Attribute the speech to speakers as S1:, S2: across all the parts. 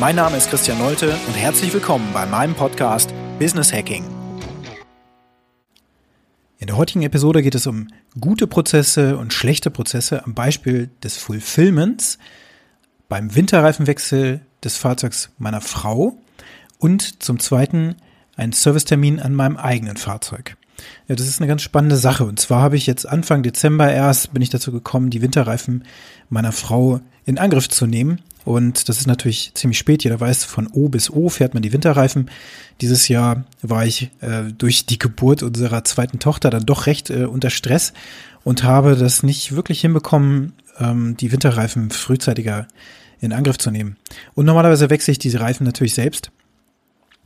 S1: Mein Name ist Christian Nolte und herzlich willkommen bei meinem Podcast Business Hacking. In der heutigen Episode geht es um gute Prozesse und schlechte Prozesse am Beispiel des Fulfillments beim Winterreifenwechsel des Fahrzeugs meiner Frau und zum zweiten einen Servicetermin an meinem eigenen Fahrzeug. Ja, das ist eine ganz spannende Sache. Und zwar habe ich jetzt Anfang Dezember erst bin ich dazu gekommen, die Winterreifen meiner Frau in Angriff zu nehmen. Und das ist natürlich ziemlich spät. Jeder weiß, von O bis O fährt man die Winterreifen. Dieses Jahr war ich äh, durch die Geburt unserer zweiten Tochter dann doch recht äh, unter Stress und habe das nicht wirklich hinbekommen, ähm, die Winterreifen frühzeitiger in Angriff zu nehmen. Und normalerweise wechsle ich diese Reifen natürlich selbst.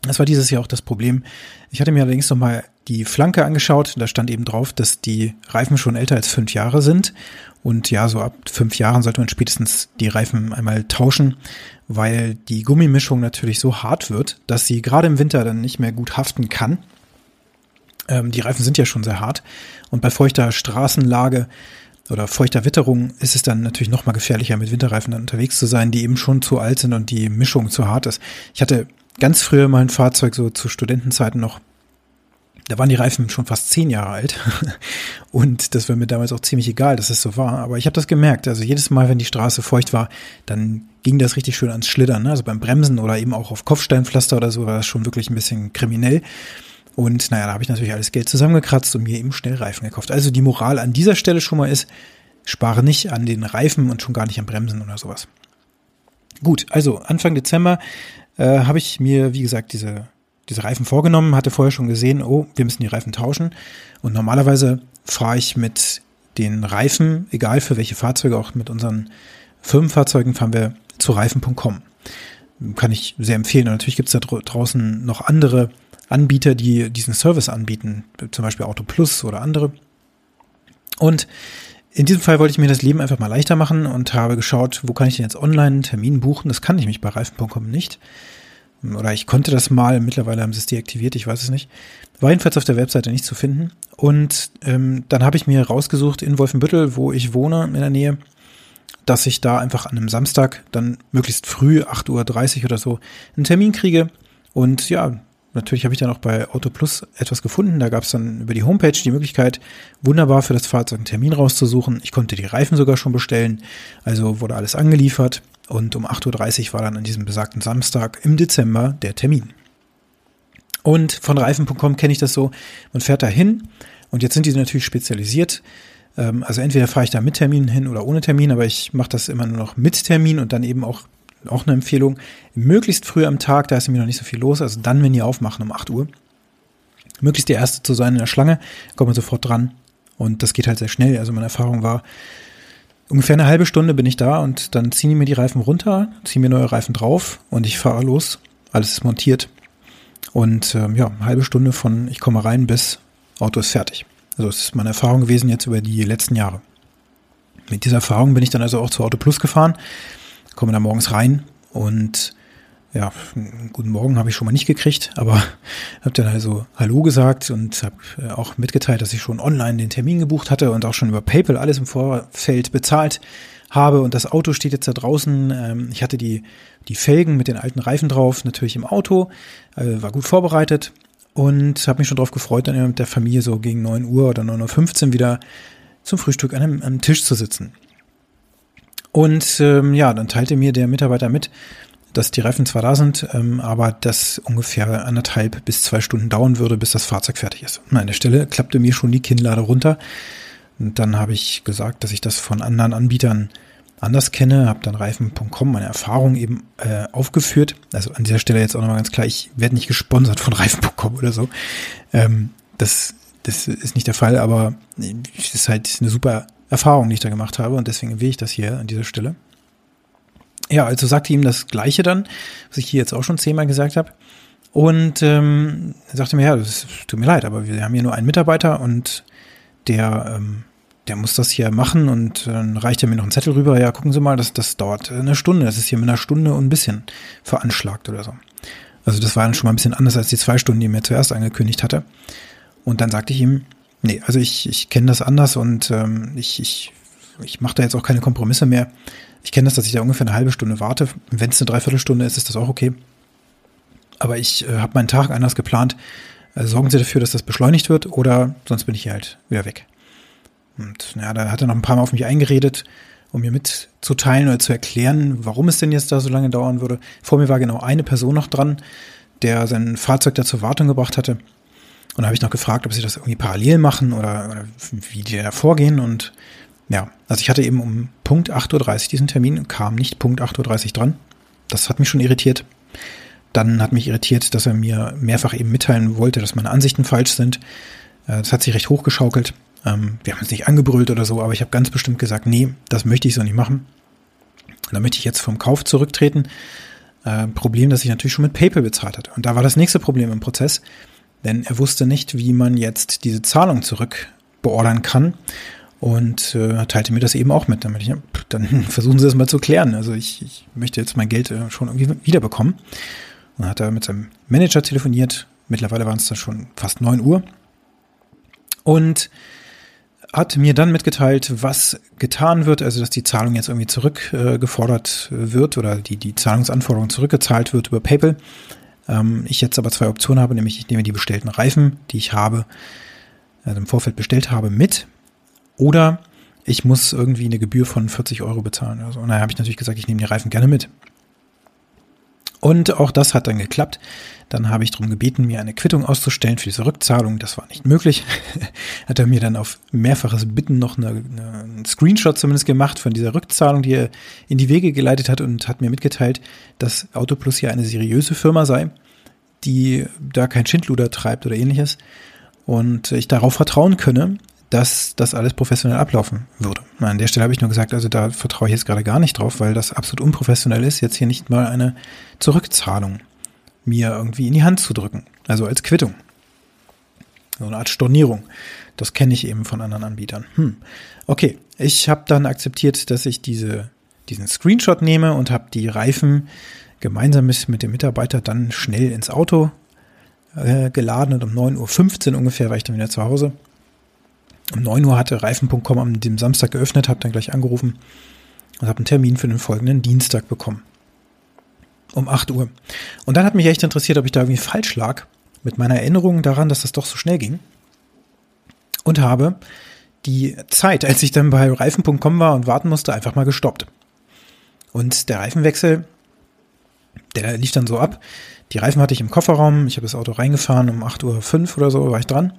S1: Das war dieses Jahr auch das Problem. Ich hatte mir allerdings nochmal die Flanke angeschaut. Da stand eben drauf, dass die Reifen schon älter als fünf Jahre sind. Und ja, so ab fünf Jahren sollte man spätestens die Reifen einmal tauschen, weil die Gummimischung natürlich so hart wird, dass sie gerade im Winter dann nicht mehr gut haften kann. Ähm, die Reifen sind ja schon sehr hart. Und bei feuchter Straßenlage oder feuchter Witterung ist es dann natürlich noch mal gefährlicher, mit Winterreifen dann unterwegs zu sein, die eben schon zu alt sind und die Mischung zu hart ist. Ich hatte ganz früher mal ein Fahrzeug, so zu Studentenzeiten noch, da waren die Reifen schon fast zehn Jahre alt. Und das war mir damals auch ziemlich egal, dass es so war. Aber ich habe das gemerkt. Also jedes Mal, wenn die Straße feucht war, dann ging das richtig schön ans Schlittern. Ne? Also beim Bremsen oder eben auch auf Kopfsteinpflaster oder so war das schon wirklich ein bisschen kriminell. Und naja, da habe ich natürlich alles Geld zusammengekratzt und mir eben schnell Reifen gekauft. Also die Moral an dieser Stelle schon mal ist, spare nicht an den Reifen und schon gar nicht am Bremsen oder sowas. Gut, also Anfang Dezember äh, habe ich mir, wie gesagt, diese diese Reifen vorgenommen, hatte vorher schon gesehen, oh, wir müssen die Reifen tauschen. Und normalerweise fahre ich mit den Reifen, egal für welche Fahrzeuge, auch mit unseren Firmenfahrzeugen, fahren wir zu reifen.com. Kann ich sehr empfehlen. Und natürlich gibt es da draußen noch andere Anbieter, die diesen Service anbieten, zum Beispiel Auto Plus oder andere. Und in diesem Fall wollte ich mir das Leben einfach mal leichter machen und habe geschaut, wo kann ich denn jetzt online einen Termin buchen? Das kann ich mich bei reifen.com nicht. Oder ich konnte das mal, mittlerweile haben sie es deaktiviert, ich weiß es nicht. War jedenfalls auf der Webseite nicht zu finden. Und ähm, dann habe ich mir rausgesucht in Wolfenbüttel, wo ich wohne, in der Nähe, dass ich da einfach an einem Samstag dann möglichst früh, 8.30 Uhr oder so, einen Termin kriege. Und ja, natürlich habe ich dann auch bei Auto Plus etwas gefunden. Da gab es dann über die Homepage die Möglichkeit, wunderbar für das Fahrzeug einen Termin rauszusuchen. Ich konnte die Reifen sogar schon bestellen. Also wurde alles angeliefert. Und um 8.30 Uhr war dann an diesem besagten Samstag im Dezember der Termin. Und von Reifen.com kenne ich das so, man fährt da hin und jetzt sind die natürlich spezialisiert. Ähm, also entweder fahre ich da mit Termin hin oder ohne Termin, aber ich mache das immer nur noch mit Termin und dann eben auch, auch eine Empfehlung, möglichst früh am Tag, da ist nämlich noch nicht so viel los, also dann, wenn die aufmachen um 8 Uhr, möglichst der Erste zu sein in der Schlange, kommt man sofort dran. Und das geht halt sehr schnell. Also meine Erfahrung war, ungefähr eine halbe Stunde bin ich da und dann ziehen die mir die Reifen runter, ziehen mir neue Reifen drauf und ich fahre los. Alles ist montiert. Und ähm, ja, eine halbe Stunde von ich komme rein bis Auto ist fertig. Also das ist meine Erfahrung gewesen jetzt über die letzten Jahre. Mit dieser Erfahrung bin ich dann also auch zu Auto Plus gefahren, komme da morgens rein und ja, guten Morgen habe ich schon mal nicht gekriegt, aber habe dann also Hallo gesagt und habe äh, auch mitgeteilt, dass ich schon online den Termin gebucht hatte und auch schon über PayPal alles im Vorfeld bezahlt habe und das Auto steht jetzt da draußen. Ähm, ich hatte die, die Felgen mit den alten Reifen drauf, natürlich im Auto, äh, war gut vorbereitet und habe mich schon darauf gefreut, dann mit der Familie so gegen 9 Uhr oder 9.15 Uhr wieder zum Frühstück an einem, einem Tisch zu sitzen. Und ähm, ja, dann teilte mir der Mitarbeiter mit, dass die Reifen zwar da sind, ähm, aber das ungefähr anderthalb bis zwei Stunden dauern würde, bis das Fahrzeug fertig ist. Und an der Stelle klappte mir schon die Kinnlade runter. Und dann habe ich gesagt, dass ich das von anderen Anbietern anders kenne, habe dann Reifen.com meine Erfahrung eben äh, aufgeführt. Also an dieser Stelle jetzt auch nochmal ganz klar, ich werde nicht gesponsert von Reifen.com oder so. Ähm, das, das ist nicht der Fall, aber es ist halt eine super Erfahrung, die ich da gemacht habe und deswegen erwähne ich das hier an dieser Stelle. Ja, also sagte ihm das Gleiche dann, was ich hier jetzt auch schon zehnmal gesagt habe. Und ähm, sagte mir, ja, das tut mir leid, aber wir haben hier nur einen Mitarbeiter und der, ähm, der muss das hier machen und dann reicht er mir noch einen Zettel rüber. Ja, gucken Sie mal, das, das dauert eine Stunde. Das ist hier mit einer Stunde und ein bisschen veranschlagt oder so. Also das war dann schon mal ein bisschen anders als die zwei Stunden, die er mir zuerst angekündigt hatte. Und dann sagte ich ihm, nee, also ich, ich kenne das anders und ähm, ich, ich, ich mache da jetzt auch keine Kompromisse mehr. Ich kenne das, dass ich da ungefähr eine halbe Stunde warte. Wenn es eine Dreiviertelstunde ist, ist das auch okay. Aber ich äh, habe meinen Tag anders geplant. Also sorgen Sie dafür, dass das beschleunigt wird oder sonst bin ich hier halt wieder weg. Und ja, da hat er noch ein paar Mal auf mich eingeredet, um mir mitzuteilen oder zu erklären, warum es denn jetzt da so lange dauern würde. Vor mir war genau eine Person noch dran, der sein Fahrzeug da zur Wartung gebracht hatte. Und da habe ich noch gefragt, ob sie das irgendwie parallel machen oder, oder wie die da vorgehen. Und ja, also ich hatte eben um Punkt 8.30 Uhr diesen Termin und kam nicht Punkt 8.30 Uhr dran. Das hat mich schon irritiert. Dann hat mich irritiert, dass er mir mehrfach eben mitteilen wollte, dass meine Ansichten falsch sind. Äh, das hat sich recht hochgeschaukelt. Ähm, wir haben uns nicht angebrüllt oder so, aber ich habe ganz bestimmt gesagt, nee, das möchte ich so nicht machen. Da möchte ich jetzt vom Kauf zurücktreten. Äh, Problem, dass ich natürlich schon mit PayPal bezahlt hatte. Und da war das nächste Problem im Prozess, denn er wusste nicht, wie man jetzt diese Zahlung zurückbeordern kann und äh, teilte mir das eben auch mit. Damit ich, dann versuchen Sie das mal zu klären. Also ich, ich möchte jetzt mein Geld äh, schon irgendwie wiederbekommen. Und dann hat er mit seinem Manager telefoniert. Mittlerweile waren es dann schon fast neun Uhr. Und hat mir dann mitgeteilt, was getan wird, also dass die Zahlung jetzt irgendwie zurückgefordert äh, wird oder die, die Zahlungsanforderung zurückgezahlt wird über PayPal. Ähm, ich jetzt aber zwei Optionen habe, nämlich ich nehme die bestellten Reifen, die ich habe, also im Vorfeld bestellt habe, mit oder ich muss irgendwie eine Gebühr von 40 Euro bezahlen. Also, und da habe ich natürlich gesagt, ich nehme die Reifen gerne mit. Und auch das hat dann geklappt. Dann habe ich darum gebeten, mir eine Quittung auszustellen für diese Rückzahlung. Das war nicht möglich. hat er mir dann auf mehrfaches Bitten noch eine, eine, einen Screenshot zumindest gemacht von dieser Rückzahlung, die er in die Wege geleitet hat und hat mir mitgeteilt, dass Autoplus ja eine seriöse Firma sei, die da kein Schindluder treibt oder ähnliches. Und ich darauf vertrauen könne, dass das alles professionell ablaufen würde. An der Stelle habe ich nur gesagt, also da vertraue ich jetzt gerade gar nicht drauf, weil das absolut unprofessionell ist, jetzt hier nicht mal eine Zurückzahlung mir irgendwie in die Hand zu drücken. Also als Quittung. So eine Art Stornierung. Das kenne ich eben von anderen Anbietern. Hm. Okay, ich habe dann akzeptiert, dass ich diese, diesen Screenshot nehme und habe die Reifen gemeinsam mit dem Mitarbeiter dann schnell ins Auto äh, geladen und um 9.15 Uhr ungefähr war ich dann wieder zu Hause um 9 Uhr hatte Reifen.com am dem Samstag geöffnet, habe dann gleich angerufen und habe einen Termin für den folgenden Dienstag bekommen. Um 8 Uhr. Und dann hat mich echt interessiert, ob ich da irgendwie falsch lag mit meiner Erinnerung daran, dass das doch so schnell ging. Und habe die Zeit, als ich dann bei Reifen.com war und warten musste, einfach mal gestoppt. Und der Reifenwechsel, der lief dann so ab. Die Reifen hatte ich im Kofferraum, ich habe das Auto reingefahren, um 8.05 Uhr oder so war ich dran.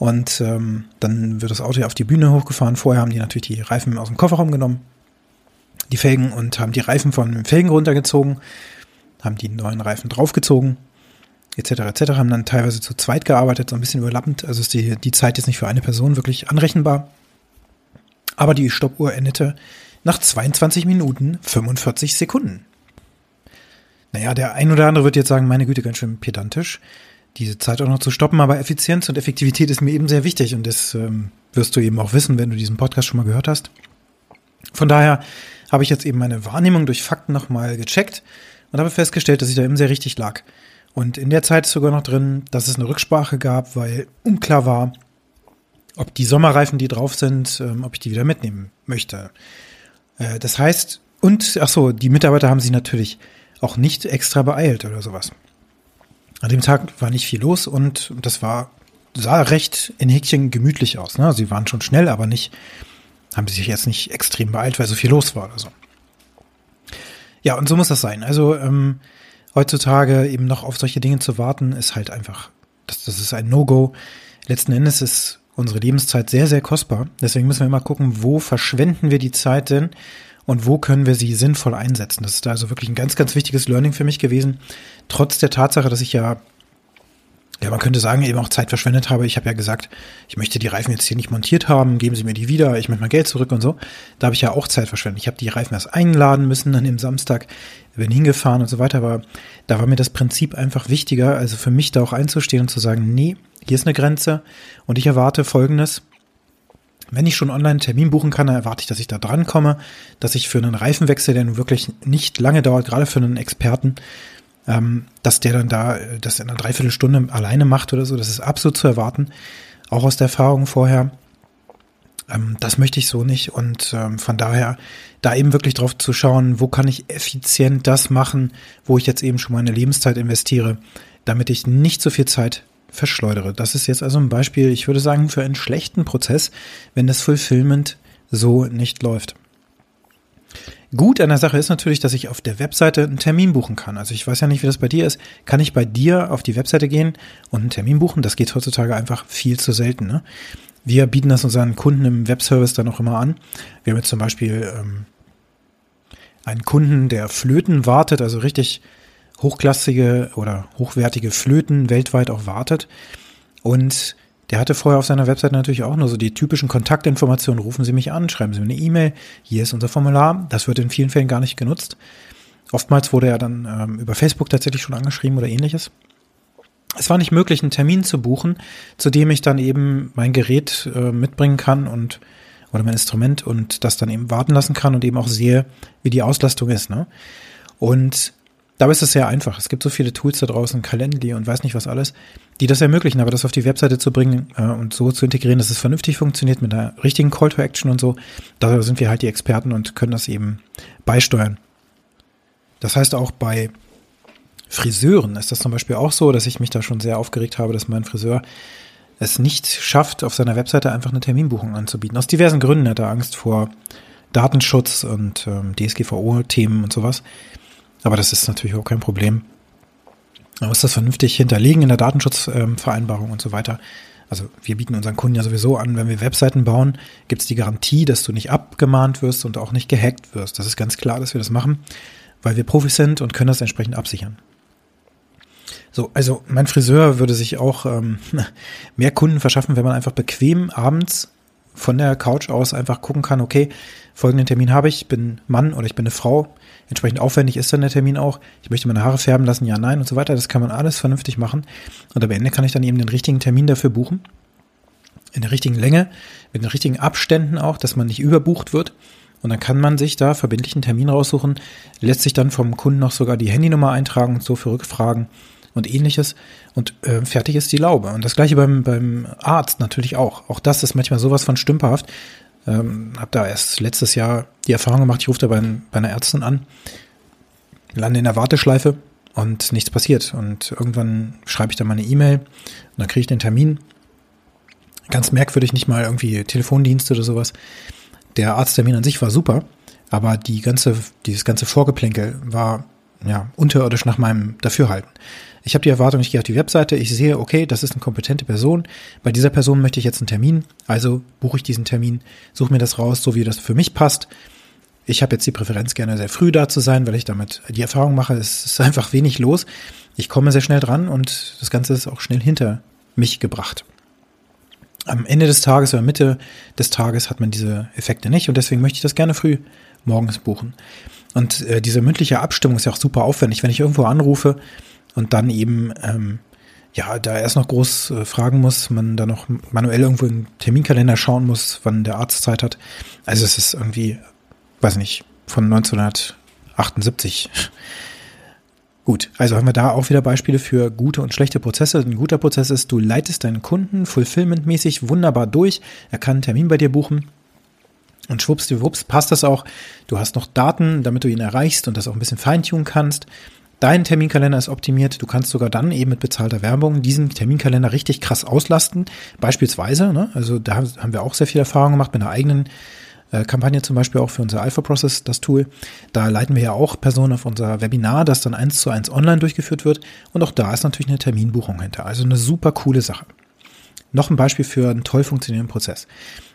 S1: Und ähm, dann wird das Auto ja auf die Bühne hochgefahren. Vorher haben die natürlich die Reifen aus dem Kofferraum genommen, die Felgen und haben die Reifen von den Felgen runtergezogen, haben die neuen Reifen draufgezogen, etc. etc. Haben dann teilweise zu zweit gearbeitet, so ein bisschen überlappend. Also ist die, die Zeit jetzt nicht für eine Person wirklich anrechenbar. Aber die Stoppuhr endete nach 22 Minuten 45 Sekunden. Naja, der ein oder andere wird jetzt sagen, meine Güte, ganz schön pedantisch diese Zeit auch noch zu stoppen. Aber Effizienz und Effektivität ist mir eben sehr wichtig und das ähm, wirst du eben auch wissen, wenn du diesen Podcast schon mal gehört hast. Von daher habe ich jetzt eben meine Wahrnehmung durch Fakten nochmal gecheckt und habe festgestellt, dass ich da eben sehr richtig lag. Und in der Zeit ist sogar noch drin, dass es eine Rücksprache gab, weil unklar war, ob die Sommerreifen, die drauf sind, ähm, ob ich die wieder mitnehmen möchte. Äh, das heißt, und ach so, die Mitarbeiter haben sich natürlich auch nicht extra beeilt oder sowas. An dem Tag war nicht viel los und das war, sah recht in Häkchen gemütlich aus. Ne? Sie waren schon schnell, aber nicht, haben sich jetzt nicht extrem beeilt, weil so viel los war oder so. Ja, und so muss das sein. Also ähm, heutzutage eben noch auf solche Dinge zu warten, ist halt einfach, das, das ist ein No-Go. Letzten Endes ist unsere Lebenszeit sehr, sehr kostbar. Deswegen müssen wir immer gucken, wo verschwenden wir die Zeit denn und wo können wir sie sinnvoll einsetzen. Das ist also wirklich ein ganz, ganz wichtiges Learning für mich gewesen. Trotz der Tatsache, dass ich ja ja, man könnte sagen, eben auch Zeit verschwendet habe. Ich habe ja gesagt, ich möchte die Reifen jetzt hier nicht montiert haben, geben Sie mir die wieder, ich möchte mein Geld zurück und so. Da habe ich ja auch Zeit verschwendet. Ich habe die Reifen erst einladen müssen, dann im Samstag bin hingefahren und so weiter. Aber da war mir das Prinzip einfach wichtiger, also für mich da auch einzustehen und zu sagen, nee, hier ist eine Grenze und ich erwarte Folgendes. Wenn ich schon online einen Termin buchen kann, dann erwarte ich, dass ich da dran komme, dass ich für einen Reifenwechsel, der nun wirklich nicht lange dauert, gerade für einen Experten, ähm, dass der dann da das in einer Dreiviertelstunde alleine macht oder so. Das ist absolut zu erwarten, auch aus der Erfahrung vorher. Ähm, das möchte ich so nicht und ähm, von daher da eben wirklich drauf zu schauen, wo kann ich effizient das machen, wo ich jetzt eben schon meine Lebenszeit investiere, damit ich nicht so viel Zeit verschleudere. Das ist jetzt also ein Beispiel, ich würde sagen, für einen schlechten Prozess, wenn das Fulfillment so nicht läuft. Gut an der Sache ist natürlich, dass ich auf der Webseite einen Termin buchen kann. Also ich weiß ja nicht, wie das bei dir ist. Kann ich bei dir auf die Webseite gehen und einen Termin buchen? Das geht heutzutage einfach viel zu selten. Ne? Wir bieten das unseren Kunden im Webservice dann auch immer an. Wir haben jetzt zum Beispiel ähm, einen Kunden, der Flöten wartet, also richtig hochklassige oder hochwertige Flöten weltweit auch wartet. Und der hatte vorher auf seiner Website natürlich auch nur so die typischen Kontaktinformationen. Rufen Sie mich an, schreiben Sie mir eine E-Mail. Hier ist unser Formular. Das wird in vielen Fällen gar nicht genutzt. Oftmals wurde er dann ähm, über Facebook tatsächlich schon angeschrieben oder ähnliches. Es war nicht möglich, einen Termin zu buchen, zu dem ich dann eben mein Gerät äh, mitbringen kann und oder mein Instrument und das dann eben warten lassen kann und eben auch sehe, wie die Auslastung ist. Ne? Und Dabei ist es sehr einfach. Es gibt so viele Tools da draußen, Calendly und weiß nicht was alles, die das ermöglichen. Aber das auf die Webseite zu bringen äh, und so zu integrieren, dass es vernünftig funktioniert mit einer richtigen Call to Action und so, da sind wir halt die Experten und können das eben beisteuern. Das heißt auch bei Friseuren ist das zum Beispiel auch so, dass ich mich da schon sehr aufgeregt habe, dass mein Friseur es nicht schafft, auf seiner Webseite einfach eine Terminbuchung anzubieten. Aus diversen Gründen hat er Angst vor Datenschutz und ähm, DSGVO-Themen und sowas. Aber das ist natürlich auch kein Problem. Man muss das vernünftig hinterlegen in der Datenschutzvereinbarung und so weiter. Also wir bieten unseren Kunden ja sowieso an, wenn wir Webseiten bauen, gibt es die Garantie, dass du nicht abgemahnt wirst und auch nicht gehackt wirst. Das ist ganz klar, dass wir das machen, weil wir Profis sind und können das entsprechend absichern. So, also mein Friseur würde sich auch ähm, mehr Kunden verschaffen, wenn man einfach bequem abends von der Couch aus einfach gucken kann, okay, folgenden Termin habe ich, bin Mann oder ich bin eine Frau, entsprechend aufwendig ist dann der Termin auch. Ich möchte meine Haare färben lassen, ja, nein und so weiter. Das kann man alles vernünftig machen. Und am Ende kann ich dann eben den richtigen Termin dafür buchen. In der richtigen Länge, mit den richtigen Abständen auch, dass man nicht überbucht wird. Und dann kann man sich da verbindlich einen Termin raussuchen, lässt sich dann vom Kunden noch sogar die Handynummer eintragen und so für Rückfragen und ähnliches. Und äh, fertig ist die Laube. Und das gleiche beim, beim Arzt natürlich auch. Auch das ist manchmal sowas von stümperhaft. Ähm, habe da erst letztes Jahr die Erfahrung gemacht, ich rufe da bei, bei einer Ärztin an, lande in der Warteschleife und nichts passiert. Und irgendwann schreibe ich dann mal eine E-Mail und dann kriege ich den Termin. Ganz merkwürdig, nicht mal irgendwie Telefondienst oder sowas. Der Arzttermin an sich war super, aber die ganze, dieses ganze Vorgeplänkel war ja unterirdisch nach meinem Dafürhalten. Ich habe die Erwartung, ich gehe auf die Webseite, ich sehe, okay, das ist eine kompetente Person. Bei dieser Person möchte ich jetzt einen Termin, also buche ich diesen Termin, suche mir das raus, so wie das für mich passt. Ich habe jetzt die Präferenz, gerne sehr früh da zu sein, weil ich damit die Erfahrung mache, es ist einfach wenig los. Ich komme sehr schnell dran und das Ganze ist auch schnell hinter mich gebracht. Am Ende des Tages oder Mitte des Tages hat man diese Effekte nicht und deswegen möchte ich das gerne früh morgens buchen. Und äh, diese mündliche Abstimmung ist ja auch super aufwendig. Wenn ich irgendwo anrufe und dann eben ähm, ja, da erst noch groß äh, fragen muss, man da noch manuell irgendwo im Terminkalender schauen muss, wann der Arzt Zeit hat. Also es ist irgendwie, weiß nicht, von 1978. Gut, also haben wir da auch wieder Beispiele für gute und schlechte Prozesse. Ein guter Prozess ist, du leitest deinen Kunden fulfillmentmäßig wunderbar durch. Er kann einen Termin bei dir buchen. Und schwuppsdiwupps passt das auch. Du hast noch Daten, damit du ihn erreichst und das auch ein bisschen feintunen kannst. Dein Terminkalender ist optimiert. Du kannst sogar dann eben mit bezahlter Werbung diesen Terminkalender richtig krass auslasten. Beispielsweise, ne? also da haben wir auch sehr viel Erfahrung gemacht mit einer eigenen äh, Kampagne zum Beispiel auch für unser Alpha Process, das Tool. Da leiten wir ja auch Personen auf unser Webinar, das dann eins zu eins online durchgeführt wird. Und auch da ist natürlich eine Terminbuchung hinter. Also eine super coole Sache. Noch ein Beispiel für einen toll funktionierenden Prozess.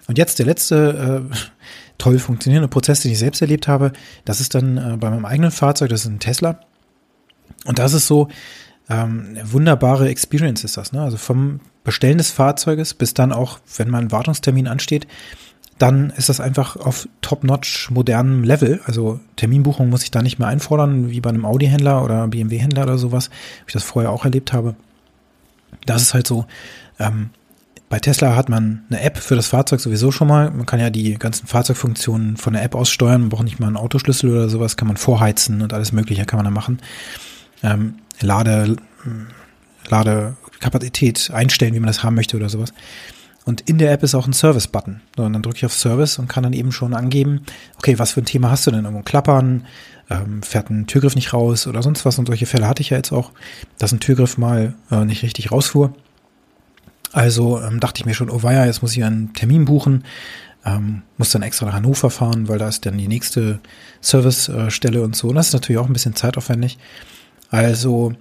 S1: Und jetzt der letzte äh, toll funktionierende Prozess, den ich selbst erlebt habe. Das ist dann äh, bei meinem eigenen Fahrzeug, das ist ein Tesla. Und das ist so, ähm, wunderbare Experience ist das. Ne? Also vom Bestellen des Fahrzeuges bis dann auch, wenn mal ein Wartungstermin ansteht, dann ist das einfach auf top-notch modernem Level. Also Terminbuchung muss ich da nicht mehr einfordern, wie bei einem Audi-Händler oder BMW-Händler oder sowas, wie ich das vorher auch erlebt habe. Das ist halt so. Ähm, bei Tesla hat man eine App für das Fahrzeug sowieso schon mal. Man kann ja die ganzen Fahrzeugfunktionen von der App aus steuern. Man braucht nicht mal einen Autoschlüssel oder sowas. Kann man vorheizen und alles Mögliche kann man da machen. Ähm, Lade, Ladekapazität einstellen, wie man das haben möchte oder sowas. Und in der App ist auch ein Service-Button. So, und dann drücke ich auf Service und kann dann eben schon angeben, okay, was für ein Thema hast du denn? Irgendwo klappern, ähm, fährt ein Türgriff nicht raus oder sonst was. Und solche Fälle hatte ich ja jetzt auch, dass ein Türgriff mal äh, nicht richtig rausfuhr. Also ähm, dachte ich mir schon, oh weia, jetzt muss ich einen Termin buchen. Ähm, muss dann extra nach Hannover fahren, weil da ist dann die nächste Servicestelle und so. Und das ist natürlich auch ein bisschen zeitaufwendig. Also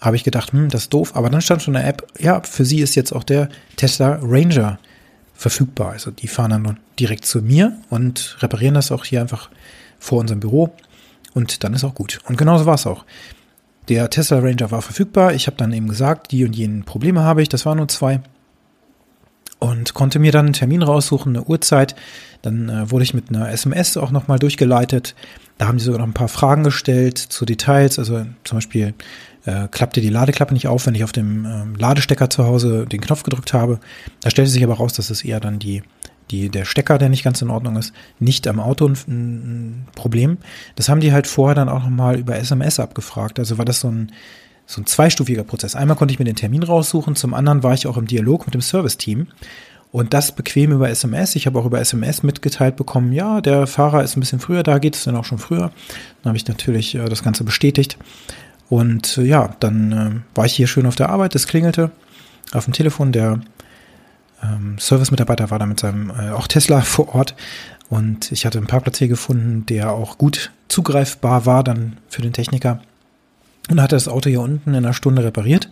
S1: habe ich gedacht, hm, das ist doof. Aber dann stand schon in der App, ja, für sie ist jetzt auch der Tesla Ranger verfügbar. Also die fahren dann direkt zu mir und reparieren das auch hier einfach vor unserem Büro. Und dann ist auch gut. Und genauso war es auch. Der Tesla Ranger war verfügbar. Ich habe dann eben gesagt, die und jenen Probleme habe ich. Das waren nur zwei. Und konnte mir dann einen Termin raussuchen, eine Uhrzeit. Dann äh, wurde ich mit einer SMS auch nochmal durchgeleitet. Da haben die sogar noch ein paar Fragen gestellt zu Details. Also zum Beispiel, äh, klappte die Ladeklappe nicht auf, wenn ich auf dem ähm, Ladestecker zu Hause den Knopf gedrückt habe. Da stellte sich aber raus, dass es eher dann die, die, der Stecker, der nicht ganz in Ordnung ist, nicht am Auto ein, ein Problem. Das haben die halt vorher dann auch nochmal über SMS abgefragt. Also war das so ein, so ein zweistufiger Prozess. Einmal konnte ich mir den Termin raussuchen, zum anderen war ich auch im Dialog mit dem Service-Team. Und das bequem über SMS. Ich habe auch über SMS mitgeteilt bekommen, ja, der Fahrer ist ein bisschen früher da, geht es dann auch schon früher. Dann habe ich natürlich äh, das Ganze bestätigt. Und äh, ja, dann äh, war ich hier schön auf der Arbeit, es klingelte auf dem Telefon. Der ähm, Service-Mitarbeiter war da mit seinem äh, auch Tesla vor Ort. Und ich hatte einen Parkplatz hier gefunden, der auch gut zugreifbar war dann für den Techniker. Und hatte das Auto hier unten in einer Stunde repariert.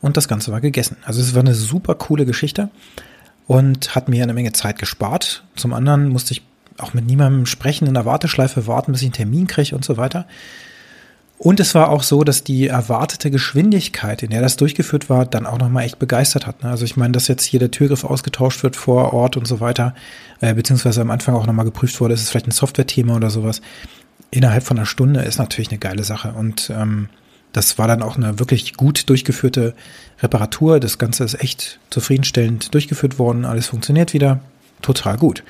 S1: Und das Ganze war gegessen. Also es war eine super coole Geschichte und hat mir eine Menge Zeit gespart. Zum anderen musste ich auch mit niemandem sprechen, in der Warteschleife warten, bis ich einen Termin kriege und so weiter. Und es war auch so, dass die erwartete Geschwindigkeit, in der das durchgeführt war, dann auch nochmal echt begeistert hat. Ne? Also ich meine, dass jetzt hier der Türgriff ausgetauscht wird vor Ort und so weiter, äh, beziehungsweise am Anfang auch nochmal geprüft wurde, ist es vielleicht ein Software-Thema oder sowas. Innerhalb von einer Stunde ist natürlich eine geile Sache. Und ähm, das war dann auch eine wirklich gut durchgeführte Reparatur. Das Ganze ist echt zufriedenstellend durchgeführt worden. Alles funktioniert wieder. Total gut.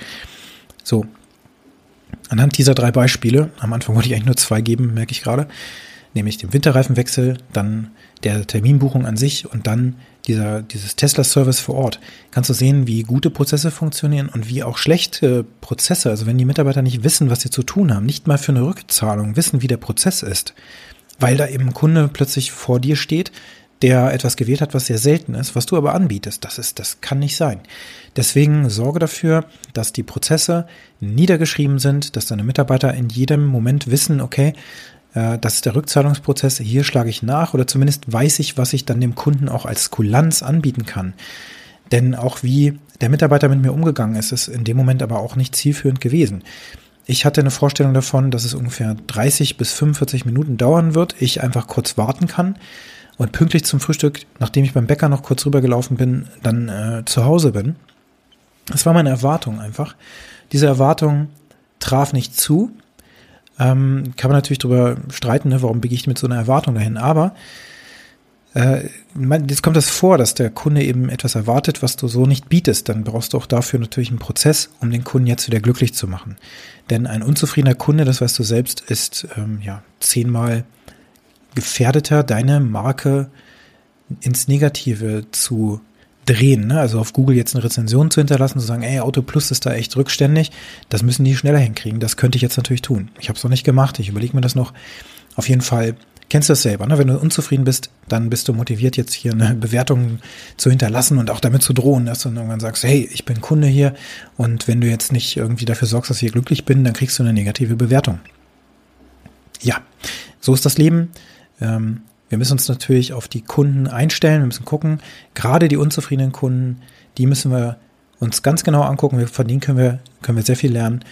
S1: So, Anhand dieser drei Beispiele, am Anfang wollte ich eigentlich nur zwei geben, merke ich gerade, nämlich den Winterreifenwechsel, dann der Terminbuchung an sich und dann dieser, dieses Tesla-Service vor Ort, kannst du sehen, wie gute Prozesse funktionieren und wie auch schlechte Prozesse, also wenn die Mitarbeiter nicht wissen, was sie zu tun haben, nicht mal für eine Rückzahlung wissen, wie der Prozess ist, weil da eben ein Kunde plötzlich vor dir steht, der etwas gewählt hat, was sehr selten ist, was du aber anbietest. Das ist, das kann nicht sein. Deswegen sorge dafür, dass die Prozesse niedergeschrieben sind, dass deine Mitarbeiter in jedem Moment wissen, okay, äh, das ist der Rückzahlungsprozess, hier schlage ich nach oder zumindest weiß ich, was ich dann dem Kunden auch als Kulanz anbieten kann. Denn auch wie der Mitarbeiter mit mir umgegangen ist, ist in dem Moment aber auch nicht zielführend gewesen. Ich hatte eine Vorstellung davon, dass es ungefähr 30 bis 45 Minuten dauern wird, ich einfach kurz warten kann und pünktlich zum Frühstück, nachdem ich beim Bäcker noch kurz rübergelaufen bin, dann äh, zu Hause bin. Das war meine Erwartung einfach. Diese Erwartung traf nicht zu. Ähm, kann man natürlich darüber streiten, ne, warum begehe ich mit so einer Erwartung dahin. Aber äh, jetzt kommt das vor, dass der Kunde eben etwas erwartet, was du so nicht bietest. Dann brauchst du auch dafür natürlich einen Prozess, um den Kunden jetzt wieder glücklich zu machen. Denn ein unzufriedener Kunde, das weißt du selbst, ist ähm, ja zehnmal gefährdeter, deine Marke ins Negative zu drehen. Ne? Also auf Google jetzt eine Rezension zu hinterlassen, zu sagen, ey, Auto Plus ist da echt rückständig, das müssen die schneller hinkriegen. Das könnte ich jetzt natürlich tun. Ich habe es noch nicht gemacht, ich überlege mir das noch. Auf jeden Fall kennst du das selber. Ne? Wenn du unzufrieden bist, dann bist du motiviert, jetzt hier eine Bewertung zu hinterlassen und auch damit zu drohen, dass du irgendwann sagst, hey, ich bin Kunde hier und wenn du jetzt nicht irgendwie dafür sorgst, dass ich hier glücklich bin, dann kriegst du eine negative Bewertung. Ja, so ist das Leben. Ähm, wir müssen uns natürlich auf die Kunden einstellen, wir müssen gucken, gerade die unzufriedenen Kunden, die müssen wir uns ganz genau angucken, von denen können wir, können wir sehr viel lernen.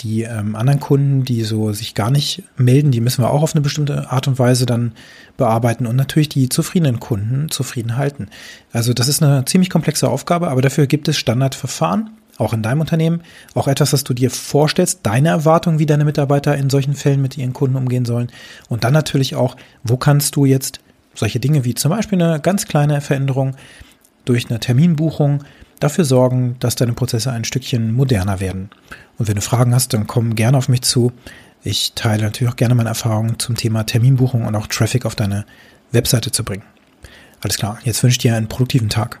S1: Die ähm, anderen Kunden, die so sich gar nicht melden, die müssen wir auch auf eine bestimmte Art und Weise dann bearbeiten und natürlich die zufriedenen Kunden zufrieden halten. Also das ist eine ziemlich komplexe Aufgabe, aber dafür gibt es Standardverfahren, auch in deinem Unternehmen, auch etwas, was du dir vorstellst, deine Erwartungen, wie deine Mitarbeiter in solchen Fällen mit ihren Kunden umgehen sollen und dann natürlich auch, wo kannst du jetzt solche Dinge wie zum Beispiel eine ganz kleine Veränderung durch eine Terminbuchung dafür sorgen, dass deine Prozesse ein Stückchen moderner werden. Und wenn du Fragen hast, dann komm gerne auf mich zu. Ich teile natürlich auch gerne meine Erfahrungen zum Thema Terminbuchung und auch Traffic auf deine Webseite zu bringen. Alles klar, jetzt wünsche ich dir einen produktiven Tag.